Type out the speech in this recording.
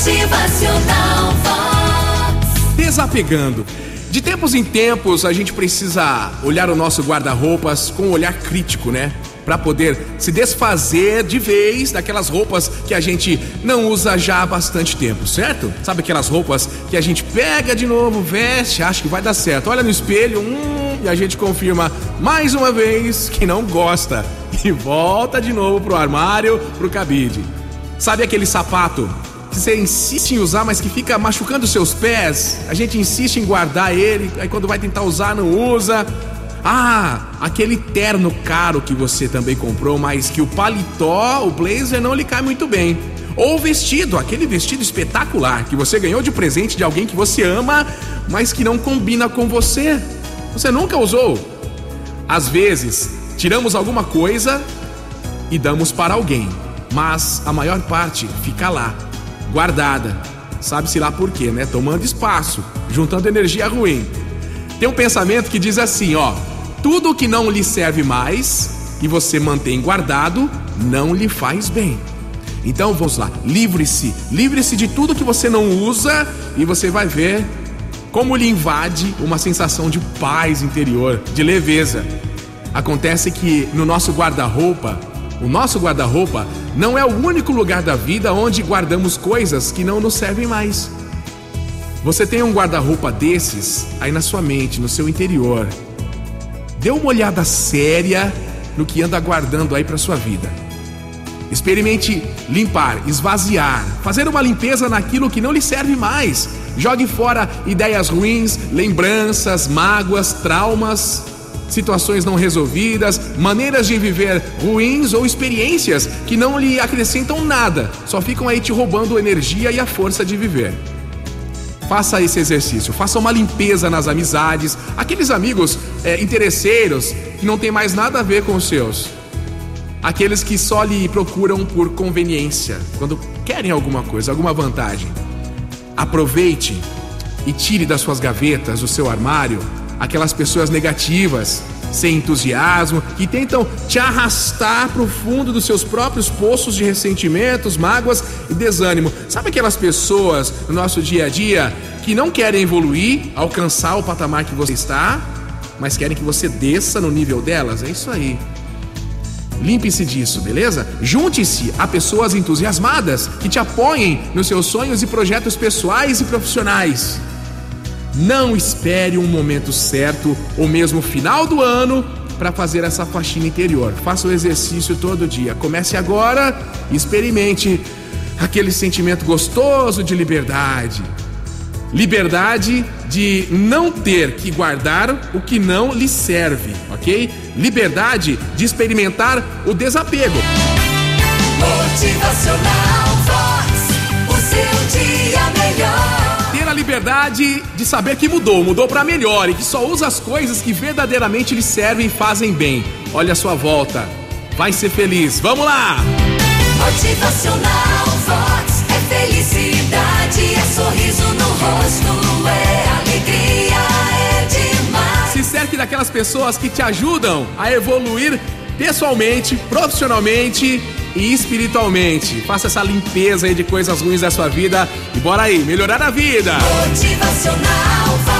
Motivacional Vox. Desapegando. De tempos em tempos, a gente precisa olhar o nosso guarda-roupas com um olhar crítico, né? Para poder se desfazer de vez daquelas roupas que a gente não usa já há bastante tempo, certo? Sabe aquelas roupas que a gente pega de novo, veste, acha que vai dar certo, olha no espelho, hum, e a gente confirma mais uma vez que não gosta e volta de novo pro armário, pro cabide. Sabe aquele sapato que você insiste em usar, mas que fica machucando seus pés? A gente insiste em guardar ele, aí quando vai tentar usar, não usa. Ah, aquele terno caro que você também comprou, mas que o paletó, o blazer não lhe cai muito bem. Ou o vestido, aquele vestido espetacular que você ganhou de presente de alguém que você ama, mas que não combina com você. Você nunca usou. Às vezes, tiramos alguma coisa e damos para alguém mas a maior parte fica lá, guardada. Sabe-se lá por quê, né? Tomando espaço, juntando energia ruim. Tem um pensamento que diz assim, ó: tudo que não lhe serve mais e você mantém guardado não lhe faz bem. Então vamos lá, livre-se, livre-se de tudo que você não usa e você vai ver como lhe invade uma sensação de paz interior, de leveza. Acontece que no nosso guarda-roupa o nosso guarda-roupa não é o único lugar da vida onde guardamos coisas que não nos servem mais. Você tem um guarda-roupa desses aí na sua mente, no seu interior. Dê uma olhada séria no que anda guardando aí para sua vida. Experimente limpar, esvaziar, fazer uma limpeza naquilo que não lhe serve mais. Jogue fora ideias ruins, lembranças, mágoas, traumas situações não resolvidas, maneiras de viver ruins ou experiências que não lhe acrescentam nada, só ficam aí te roubando energia e a força de viver. Faça esse exercício, faça uma limpeza nas amizades, aqueles amigos é, interesseiros que não tem mais nada a ver com os seus, aqueles que só lhe procuram por conveniência, quando querem alguma coisa, alguma vantagem. Aproveite e tire das suas gavetas, do seu armário, aquelas pessoas negativas, sem entusiasmo, que tentam te arrastar para o fundo dos seus próprios poços de ressentimentos, mágoas e desânimo. Sabe aquelas pessoas no nosso dia a dia que não querem evoluir, alcançar o patamar que você está, mas querem que você desça no nível delas? É isso aí. Limpe-se disso, beleza? Junte-se a pessoas entusiasmadas que te apoiem nos seus sonhos e projetos pessoais e profissionais. Não espere um momento certo ou mesmo final do ano para fazer essa faxina interior. Faça o exercício todo dia. Comece agora experimente aquele sentimento gostoso de liberdade. Liberdade de não ter que guardar o que não lhe serve, ok? Liberdade de experimentar o desapego. Motivacional liberdade de saber que mudou, mudou para melhor e que só usa as coisas que verdadeiramente lhe servem e fazem bem. Olha a sua volta. Vai ser feliz. Vamos lá! Motivacional Vox é felicidade, é sorriso no rosto, é alegria, é demais. Se cerque daquelas pessoas que te ajudam a evoluir pessoalmente, profissionalmente e espiritualmente. Faça essa limpeza aí de coisas ruins da sua vida e bora aí, melhorar a vida. Motivacional